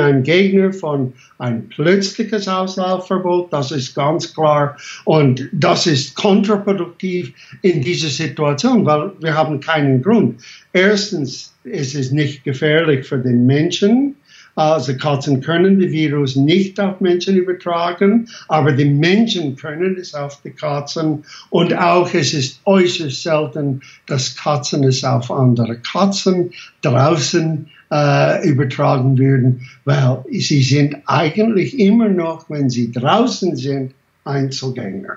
ein Gegner von ein plötzliches Auslaufverbot, das ist ganz klar. Und das ist kontraproduktiv in dieser Situation, weil wir haben keinen Grund. Erstens ist es nicht gefährlich für den Menschen. Also Katzen können die Virus nicht auf Menschen übertragen, aber die Menschen können es auf die Katzen. Und auch es ist äußerst selten, dass Katzen es auf andere Katzen draußen äh, übertragen würden, weil sie sind eigentlich immer noch, wenn sie draußen sind, Einzelgänger.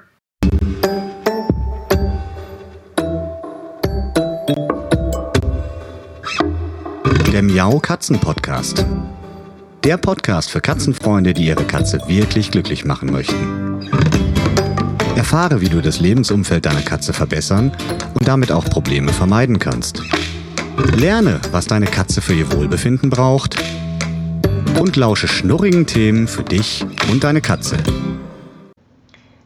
Der Miau Katzen Podcast. Der Podcast für Katzenfreunde, die ihre Katze wirklich glücklich machen möchten. Erfahre, wie du das Lebensumfeld deiner Katze verbessern und damit auch Probleme vermeiden kannst. Lerne, was deine Katze für ihr Wohlbefinden braucht und lausche schnurrigen Themen für dich und deine Katze.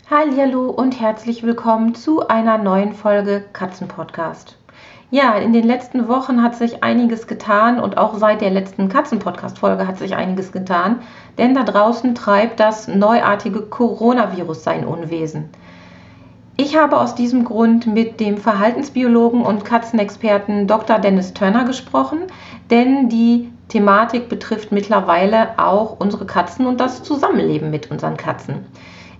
Hallo und herzlich willkommen zu einer neuen Folge Katzenpodcast. Ja, in den letzten Wochen hat sich einiges getan und auch seit der letzten Katzenpodcast-Folge hat sich einiges getan, denn da draußen treibt das neuartige Coronavirus sein Unwesen. Ich habe aus diesem Grund mit dem Verhaltensbiologen und Katzenexperten Dr. Dennis Turner gesprochen, denn die Thematik betrifft mittlerweile auch unsere Katzen und das Zusammenleben mit unseren Katzen.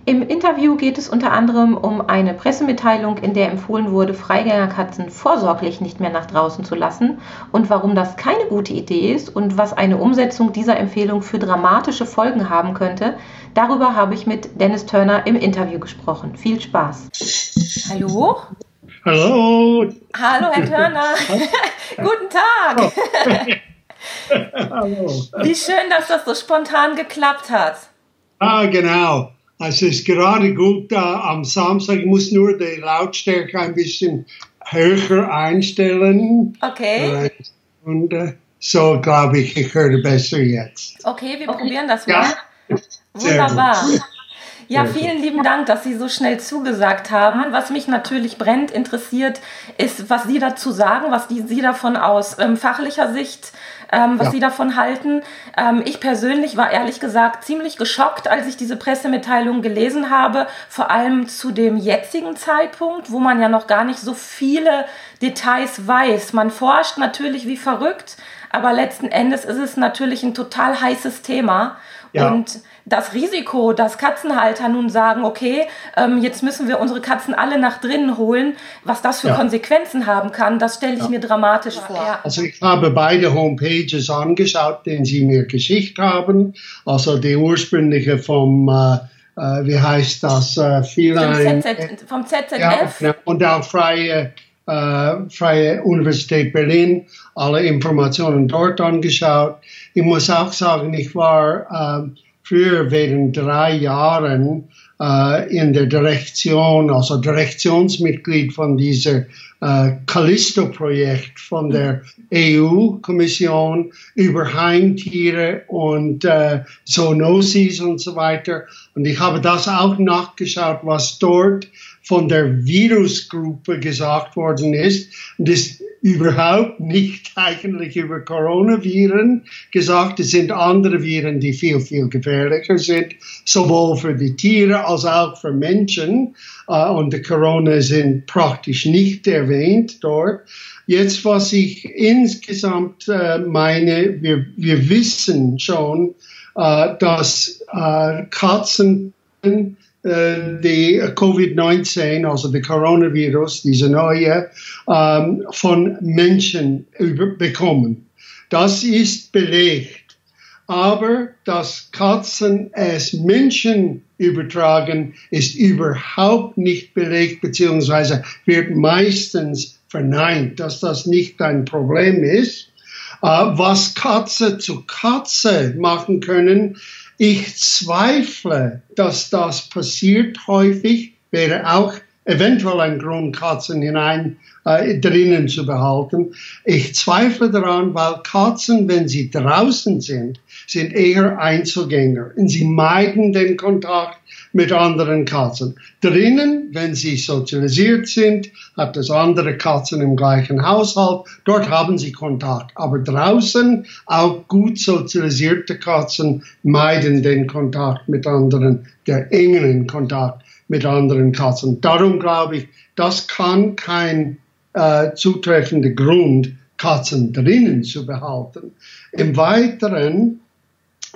Im Interview geht es unter anderem um eine Pressemitteilung, in der empfohlen wurde, Freigängerkatzen vorsorglich nicht mehr nach draußen zu lassen und warum das keine gute Idee ist und was eine Umsetzung dieser Empfehlung für dramatische Folgen haben könnte. Darüber habe ich mit Dennis Turner im Interview gesprochen. Viel Spaß. Hallo? Hallo. Hallo, Herr Turner. Guten Tag. Hallo. Wie schön, dass das so spontan geklappt hat. Ah, genau. Es ist gerade gut da am Samstag. Ich muss nur die Lautstärke ein bisschen höher einstellen. Okay. Und äh, so glaube ich, ich höre besser jetzt. Okay, wir probieren das Ja. mal. Sehr Wunderbar. Ja, vielen lieben Dank, dass Sie so schnell zugesagt haben. Was mich natürlich brennend interessiert, ist, was Sie dazu sagen, was die, Sie davon aus ähm, fachlicher Sicht, ähm, was Ja. Sie davon halten. Ähm, ich persönlich war ehrlich gesagt ziemlich geschockt, als ich diese Pressemitteilung gelesen habe, vor allem zu dem jetzigen Zeitpunkt, wo man ja noch gar nicht so viele Details weiß. Man forscht natürlich wie verrückt, aber letzten Endes ist es natürlich ein total heißes Thema. Ja. Und das Risiko, dass Katzenhalter nun sagen, okay, ähm, jetzt müssen wir unsere Katzen alle nach drinnen holen, was das für Ja. Konsequenzen haben kann, das stelle ich mir dramatisch vor. Ja. Also ich habe beide Homepages angeschaut, den Sie mir geschickt haben. Also die ursprüngliche vom, äh, äh, wie heißt das, äh, Vom, Feline. ZZ, vom ZZF. Ja, genau. und auch Freie, äh, Freie Universität Berlin, alle Informationen dort angeschaut. Ich muss auch sagen, ich war äh, früher während drei Jahren äh, in der Direktion, also Direktionsmitglied von dieser äh, Callisto-Projekt von der EU-Kommission über Heimtiere und äh, Zoonosis und so weiter. Und ich habe das auch nachgeschaut, was dort von der Virusgruppe gesagt worden ist. Und ist überhaupt nicht eigentlich über Coronaviren gesagt. Es sind andere Viren, die viel, viel gefährlicher sind, sowohl für die Tiere als auch für Menschen. Äh, und die Corona sind praktisch nicht erwähnt dort. Jetzt, was ich insgesamt äh, meine, wir, wir wissen schon, äh, dass Katzen die Covid-19, also der Coronavirus, diese neue, ähm, von Menschen bekommen. Das ist belegt. Aber dass Katzen es Menschen übertragen, ist überhaupt nicht belegt, beziehungsweise wird meistens verneint, dass das nicht ein Problem ist. Äh, was Katze zu Katze machen können, ich zweifle, dass das passiert häufig, wäre auch eventuell ein Grund, Katzen hinein äh, drinnen zu behalten. Ich zweifle daran, weil Katzen, wenn sie draußen sind, sind eher Einzelgänger. Und sie meiden den Kontakt mit anderen Katzen. Drinnen, wenn sie sozialisiert sind, hat es andere Katzen im gleichen Haushalt, dort haben sie Kontakt. Aber draußen, auch gut sozialisierte Katzen meiden den Kontakt mit anderen, der engeren Kontakt mit anderen Katzen. Darum glaube ich, das kann kein äh, zutreffender Grund, Katzen drinnen zu behalten. Im Weiteren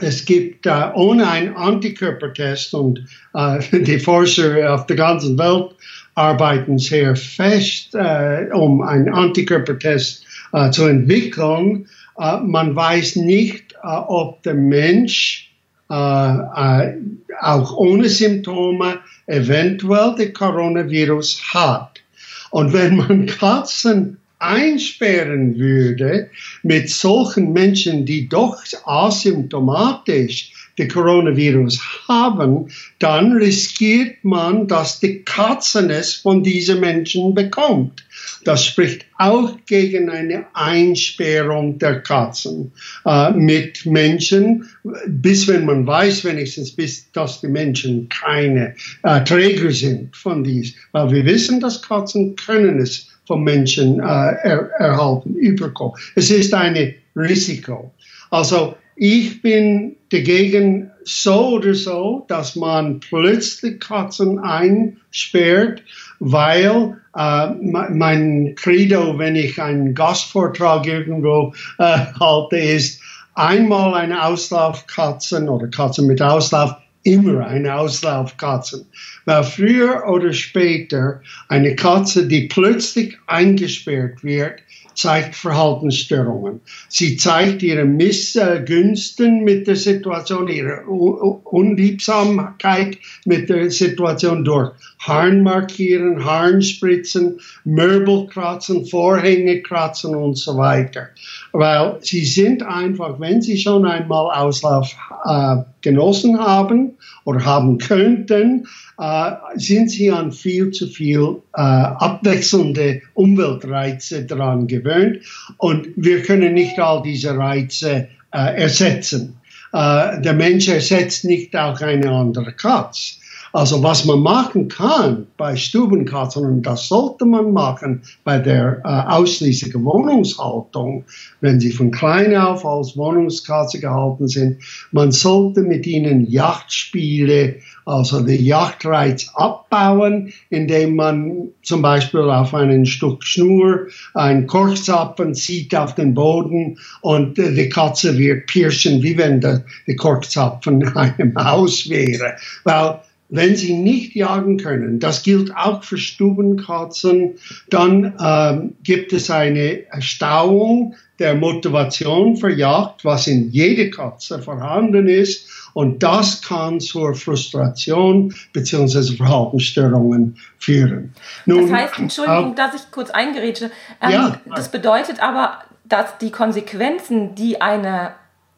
es gibt äh, ohne einen Antikörpertest und äh, die Forscher auf der ganzen Welt arbeiten sehr fest, äh, um einen Antikörpertest äh, zu entwickeln. Äh, man weiß nicht, äh, ob der Mensch auch ohne Symptome eventuell den Coronavirus hat. Und wenn man Katzen einsperren würde mit solchen Menschen, die doch asymptomatisch den Coronavirus haben, dann riskiert man, dass die Katzen es von diesen Menschen bekommt. Das spricht auch gegen eine Einsperrung der Katzen äh, mit Menschen, bis wenn man weiß wenigstens, bis dass die Menschen keine äh, Träger sind von dies. Weil wir wissen, dass Katzen können es vom Menschen äh, er, erhalten, überkommen. Es ist ein Risiko. Also ich bin dagegen so oder so, dass man plötzlich Katzen einsperrt, weil äh, mein Credo, wenn ich einen Gastvortrag irgendwo äh, halte, ist einmal eine Auslaufkatzen oder Katzen mit Auslauf immer eine Auslaufkatze. Weil früher oder später eine Katze, die plötzlich eingesperrt wird, zeigt Verhaltensstörungen. Sie zeigt ihre Missgünsten mit der Situation, ihre Unliebsamkeit mit der Situation durch Harn markieren, spritzen, Möbel kratzen, Vorhänge kratzen und so weiter. Weil sie sind einfach, wenn sie schon einmal Auslauf äh, genossen haben oder haben könnten, äh, sind sie an viel zu viel äh, abwechselnde Umweltreize daran gewöhnt und wir können nicht all diese Reize äh, ersetzen. Äh, der Mensch ersetzt nicht auch eine andere Katze. Also was man machen kann bei Stubenkatzen, und das sollte man machen bei der äh, ausschließlichen Wohnungshaltung, wenn sie von klein auf als Wohnungskatze gehalten sind, man sollte mit ihnen Yachtspiele, also den Yachtreiz abbauen, indem man zum Beispiel auf einen Stück Schnur einen Korkzapfen zieht auf den Boden und äh, die Katze wird pirschen, wie wenn der, der Korkzapfen eine Maus wäre. Weil wenn sie nicht jagen können, das gilt auch für Stubenkatzen, dann ähm, gibt es eine Erstauung der Motivation für Jagd, was in jeder Katze vorhanden ist. Und das kann zur Frustration bzw. Verhaltensstörungen führen. Nun, das heißt, Entschuldigung, äh, dass ich kurz eingerätsche. Ähm, ja, das bedeutet aber, dass die Konsequenzen, die eine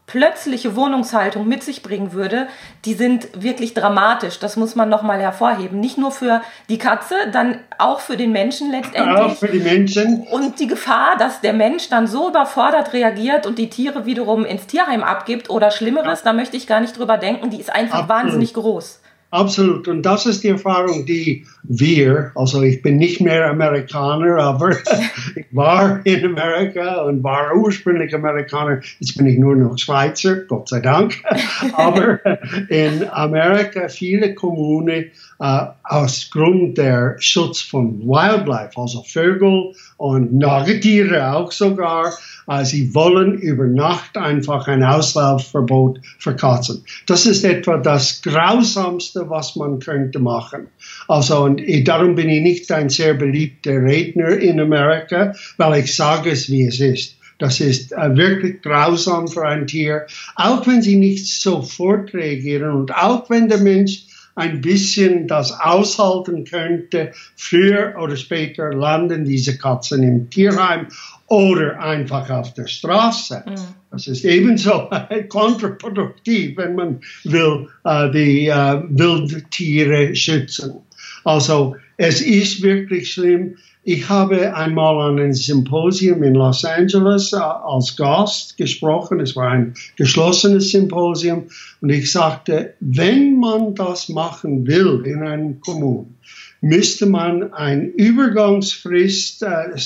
plötzliche Wohnungshaltung mit sich bringen würde, die sind wirklich dramatisch. Das muss man nochmal hervorheben. Nicht nur für die Katze, dann auch für den Menschen letztendlich. Auch für die Menschen. Und die Gefahr, dass der Mensch dann so überfordert reagiert und die Tiere wiederum ins Tierheim abgibt oder Schlimmeres, ja. da möchte ich gar nicht drüber denken. Die ist einfach Absolut. wahnsinnig groß. Absolut. Und das ist die Erfahrung, die wir, also ich bin nicht mehr Amerikaner, aber ich war in Amerika und war ursprünglich Amerikaner. Jetzt bin ich nur noch Schweizer, Gott sei Dank. aber in Amerika viele Kommunen äh, aus Grund der Schutz von Wildlife, also Vögel und Nagetiere auch sogar, äh, sie wollen über Nacht einfach ein Auslaufverbot für Katzen. Das ist etwa das Grausamste, was man könnte machen. Also, und darum bin ich nicht ein sehr beliebter Redner in Amerika, weil ich sage es, wie es ist. Das ist äh, wirklich grausam für ein Tier, auch wenn sie nicht sofort reagieren und auch wenn der Mensch ein bisschen das aushalten könnte, früher oder später landen diese Katzen im Tierheim oder einfach auf der Straße. Mhm. Das ist ebenso kontraproduktiv, wenn man will äh, die äh, Wildtiere schützen. Also es ist wirklich schlimm. Ich habe einmal an einem Symposium in Los Angeles äh, als Gast gesprochen. Es war ein geschlossenes Symposium. Und ich sagte, wenn man das machen will in einem Kommun, müsste man eine Übergangsfrist äh,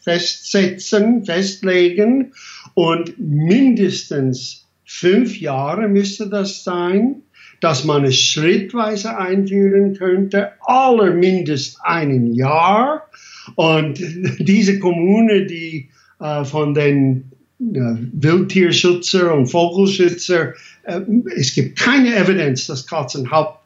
festsetzen, festlegen und mindestens fünf Jahre müsste das sein, dass man es schrittweise einführen könnte, allermindest ein Jahr. Und diese Kommune, die äh, von den äh, Wildtierschützer und Vogelschützer, äh, es gibt keine Evidenz, dass Katzen Haupt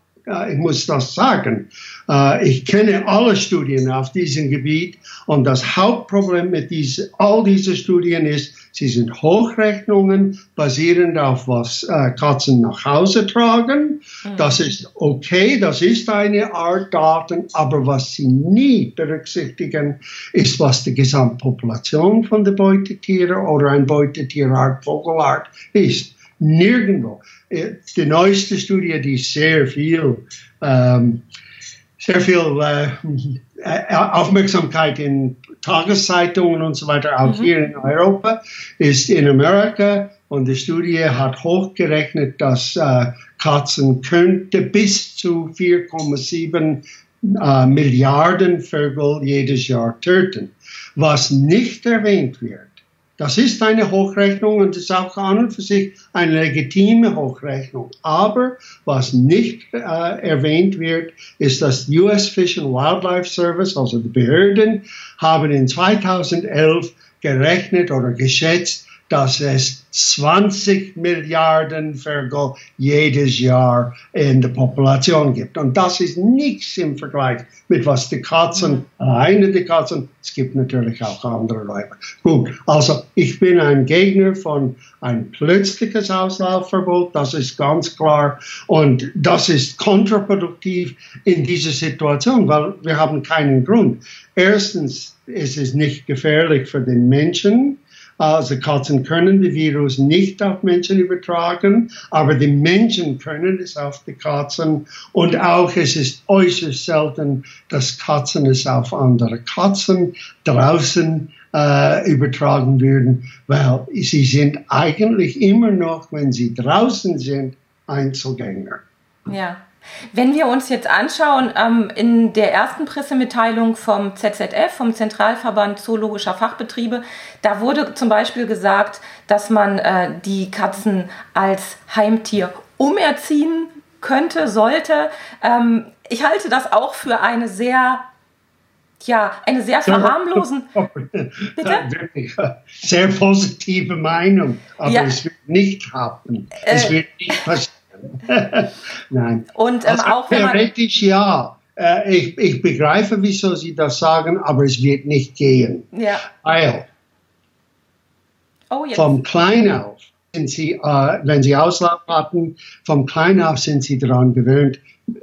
ich muss das sagen. Äh, ich kenne alle Studien auf diesem Gebiet und das Hauptproblem mit diese, all diesen Studien ist, sie sind Hochrechnungen basierend auf was äh, Katzen nach Hause tragen. Mhm. Das ist okay, das ist eine Art Daten, aber was sie nie berücksichtigen, ist, was die Gesamtpopulation von der Beutetiere oder ein Beutetierart, Vogelart ist. Nirgendwo. Äh, die neueste Studie, die sehr viel, ähm, sehr viel äh, äh, Aufmerksamkeit in Tageszeitungen und so weiter, auch mhm. hier in Europa, ist in Amerika. Und die Studie hat hochgerechnet, dass äh, Katzen könnte bis zu 4,7 äh, Milliarden Vögel jedes Jahr töten. Was nicht erwähnt wird, das ist eine Hochrechnung und ist auch an und für sich eine legitime Hochrechnung. Aber was nicht äh, erwähnt wird, ist, dass US Fish and Wildlife Service, also die Behörden, haben in 2011 gerechnet oder geschätzt, dass es 20 Milliarden Vögel jedes Jahr in der Population gibt. Und das ist nichts im Vergleich mit was die Katzen, alleine die Katzen, es gibt natürlich auch andere Leute. Gut, also ich bin ein Gegner von ein plötzliches Auslaufverbot, das ist ganz klar. Und das ist kontraproduktiv in dieser Situation, weil wir haben keinen Grund. Erstens ist es nicht gefährlich für den Menschen, also Katzen können die Virus nicht auf Menschen übertragen, aber die Menschen können es auf die Katzen. Und auch es ist äußerst selten, dass Katzen es auf andere Katzen draußen äh, übertragen würden, weil sie sind eigentlich immer noch, wenn sie draußen sind, Einzelgänger. Ja. Wenn wir uns jetzt anschauen, ähm, in der ersten Pressemitteilung vom ZZF, vom Zentralverband Zoologischer Fachbetriebe, da wurde zum Beispiel gesagt, dass man äh, die Katzen als Heimtier umerziehen könnte, sollte. Ähm, ich halte das auch für eine sehr ja, eine sehr verharmlosen. Bitte? Sehr positive Meinung, aber ja. es wird nicht happen. Es äh, wird nicht passieren. Nein. Und ähm, also, auch theoretisch ja. Äh, ich, ich begreife, wieso Sie das sagen, aber es wird nicht gehen. Ja. Weil oh, vom Klein auf sind Sie, äh, wenn Sie Auslauf hatten, vom Klein auf sind Sie daran gewöhnt,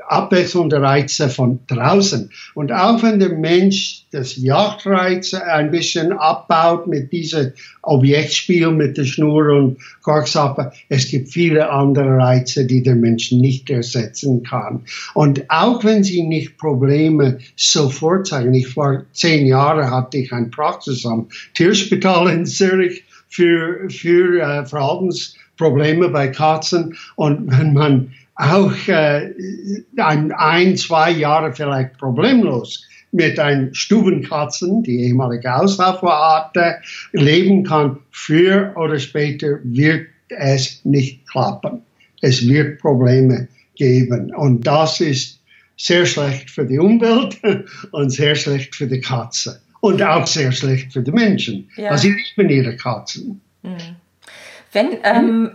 abwechselnde Reize von draußen. Und auch wenn der Mensch das Jagdreiz ein bisschen abbaut mit diesem Objektspiel mit der Schnur und Korksappe, es gibt viele andere Reize, die der Mensch nicht ersetzen kann. Und auch wenn sie nicht Probleme sofort zeigen, ich war zehn Jahre, hatte ich ein Praxis am Tierspital in Zürich für, für äh, Verhaltensprobleme bei Katzen. Und wenn man auch äh, ein, ein, zwei Jahre vielleicht problemlos mit einem Stubenkatzen, die ehemalige Auslauferart, leben kann, früher oder später wird es nicht klappen. Es wird Probleme geben. Und das ist sehr schlecht für die Umwelt und sehr schlecht für die Katze. Und auch sehr schlecht für die Menschen. Ja. Also sie lieben ihre Katzen. Mhm. Wenn ähm,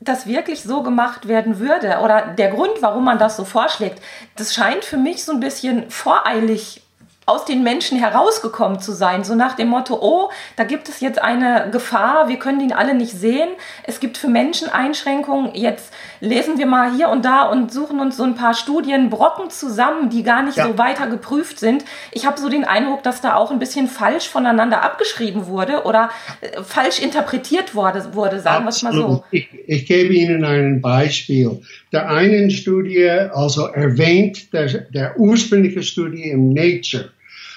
das wirklich so gemacht werden würde oder der Grund, warum man das so vorschlägt, das scheint für mich so ein bisschen voreilig aus den Menschen herausgekommen zu sein, so nach dem Motto, oh, da gibt es jetzt eine Gefahr, wir können ihn alle nicht sehen, es gibt für Menschen Einschränkungen, jetzt lesen wir mal hier und da und suchen uns so ein paar Studienbrocken zusammen, die gar nicht ja. so weiter geprüft sind. Ich habe so den Eindruck, dass da auch ein bisschen falsch voneinander abgeschrieben wurde oder äh, falsch interpretiert wurde, wurde sagen wir es mal so. Ich, ich gebe Ihnen ein Beispiel. Der einen Studie also erwähnt der, der ursprüngliche Studie im Nature.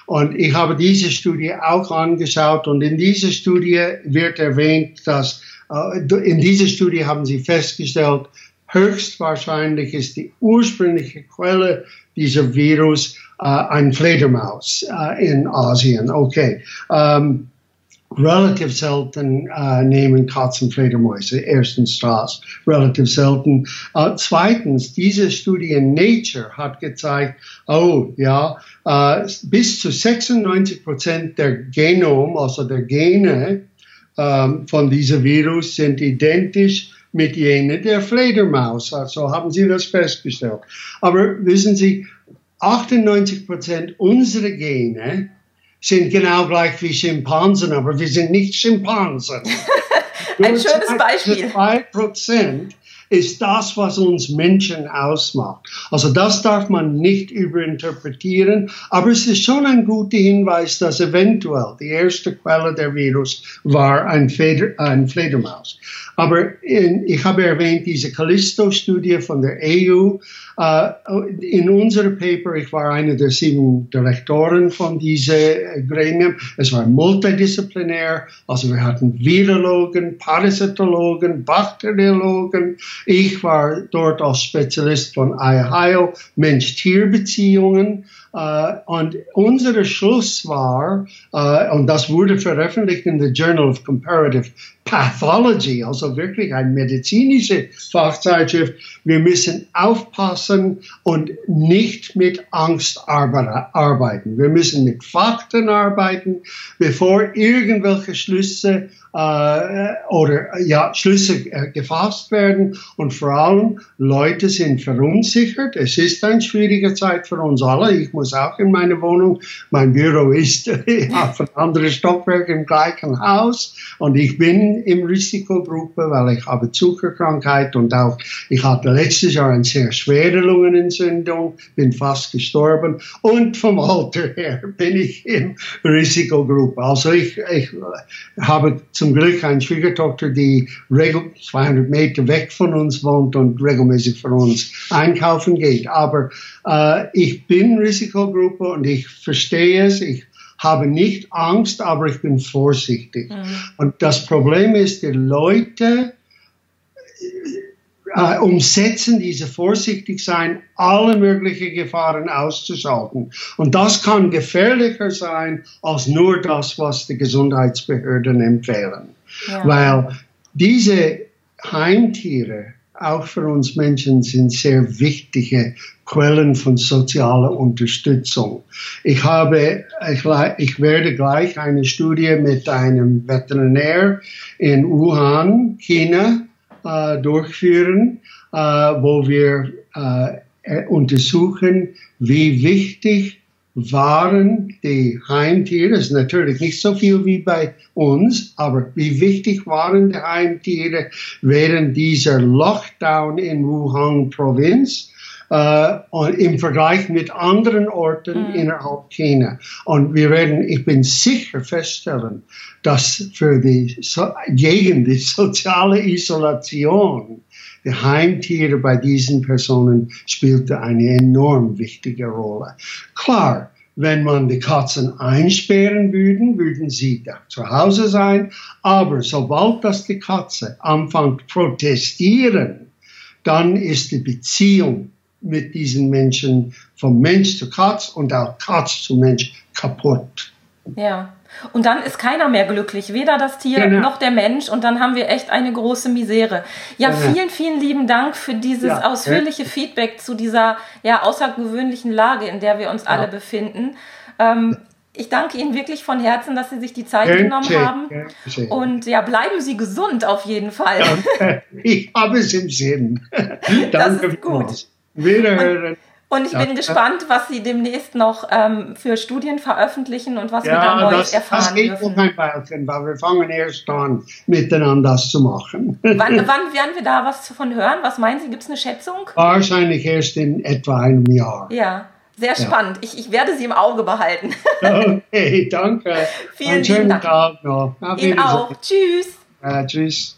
Und ich habe diese Studie auch angeschaut und in dieser Studie wird erwähnt, dass äh, in dieser Studie haben sie festgestellt, höchstwahrscheinlich ist die ursprüngliche Quelle dieser Virus äh, ein Fledermaus äh, in Asien. Okay. Ähm, relativ selten äh, nehmen Katzen Fledermäuse. Erstens das, relativ selten. Äh, zweitens, diese Studie Nature hat gezeigt, oh ja, äh, bis zu 96 Prozent der Genom, also der Gene ähm, von diesem Virus sind identisch mit jenen der Fledermaus. Also haben Sie das festgestellt. Aber wissen Sie, 98 Prozent unserer Gene sind genau gleich wie Schimpansen, aber wir sind nicht Schimpansen. Ein schönes Beispiel. Zwei Prozent ist das, was uns Menschen ausmacht. Also das darf man nicht überinterpretieren, aber es ist schon ein guter Hinweis, dass eventuell die erste Quelle der Virus war ein, Feder, ein Fledermaus. Aber in, ich habe erwähnt diese Callisto-Studie von der EU. Uh, in unserem Paper, ich war einer der sieben Direktoren von diesem Gremium. Es war multidisziplinär, also wir hatten Virologen, Parasitologen, Bakteriologen. Ich war dort als Spezialist von IHIO, Mensch-Tier-Beziehungen. Uh, und unser Schluss war, uh, und das wurde veröffentlicht in the Journal of Comparative Pathology, also wirklich ein medizinische Fachzeitschrift, wir müssen aufpassen und nicht mit Angst arbeiten. Wir müssen mit Fakten arbeiten, bevor irgendwelche Schlüsse äh, oder ja, Schlüsse äh, gefasst werden. Und vor allem, Leute sind verunsichert. Es ist eine schwierige Zeit für uns alle. Ich muss auch in meine Wohnung. Mein Büro ist auf einem anderen Stockwerk im gleichen Haus. Und ich bin im Risikogruppe, weil ich habe Zuckerkrankheit und auch ich hatte letztes Jahr eine sehr schwere Lungenentzündung, bin fast gestorben. Und vom Alter her bin ich im Risikogruppe. Also ich, ich habe zum Glück eine Schwiegertochter, die regel 200 Meter weg von uns wohnt und regelmäßig für uns einkaufen geht. Aber äh, ich bin Risikogruppe und ich verstehe es. Ich habe nicht Angst, aber ich bin vorsichtig. Mhm. Und das Problem ist, die Leute äh, umsetzen diese vorsichtig sein, alle möglichen Gefahren auszuschalten. Und das kann gefährlicher sein als nur das, was die Gesundheitsbehörden empfehlen. Ja. Weil diese Heimtiere, auch für uns Menschen, sind sehr wichtige Quellen von sozialer Unterstützung. Ich habe, ich, ich werde gleich eine Studie mit einem Veterinär in Wuhan, China, äh, durchführen, äh, wo wir äh, untersuchen, wie wichtig waren die Heimtiere, das ist natürlich nicht so viel wie bei uns, aber wie wichtig waren die Heimtiere während dieser Lockdown in Wuhan Provinz äh, im Vergleich mit anderen Orten mhm. innerhalb China. Und wir werden, ich bin sicher feststellen, dass für die, gegen die soziale Isolation die Heimtiere bei diesen Personen spielte eine enorm wichtige Rolle. Klar, wenn man die Katzen einsperren würden, würden sie da zu Hause sein. Aber sobald das die Katze anfängt protestieren, dann ist die Beziehung mit diesen Menschen vom Mensch zu Katz und auch Katz zu Mensch kaputt. Ja. Und dann ist keiner mehr glücklich, weder das Tier genau. noch der Mensch. Und dann haben wir echt eine große Misere. Ja, vielen, vielen lieben Dank für dieses ja. ausführliche Feedback zu dieser ja, außergewöhnlichen Lage, in der wir uns ja. alle befinden. Ähm, ich danke Ihnen wirklich von Herzen, dass Sie sich die Zeit Danke. genommen haben. Danke. Und ja, bleiben Sie gesund auf jeden Fall. Danke. Ich habe es im Sinn. Danke das ist gut. Wiederhören. Und ich Ja. bin gespannt, was Sie demnächst noch ähm, für Studien veröffentlichen und was wir da Ja, Neues das, das erfahren geht noch dürfen. ein Weilchen, weil wir fangen erst an, miteinander das zu machen. Wann, wann werden wir da was von hören? Was meinen Sie? Gibt es eine Schätzung? Wahrscheinlich erst in etwa einem Jahr. Ja, sehr spannend. Ich, ich werde Sie im Auge behalten. Okay, danke. Vielen Einen schönen Dank. Tag noch. Ihnen auch. Tschüss. Ja, tschüss.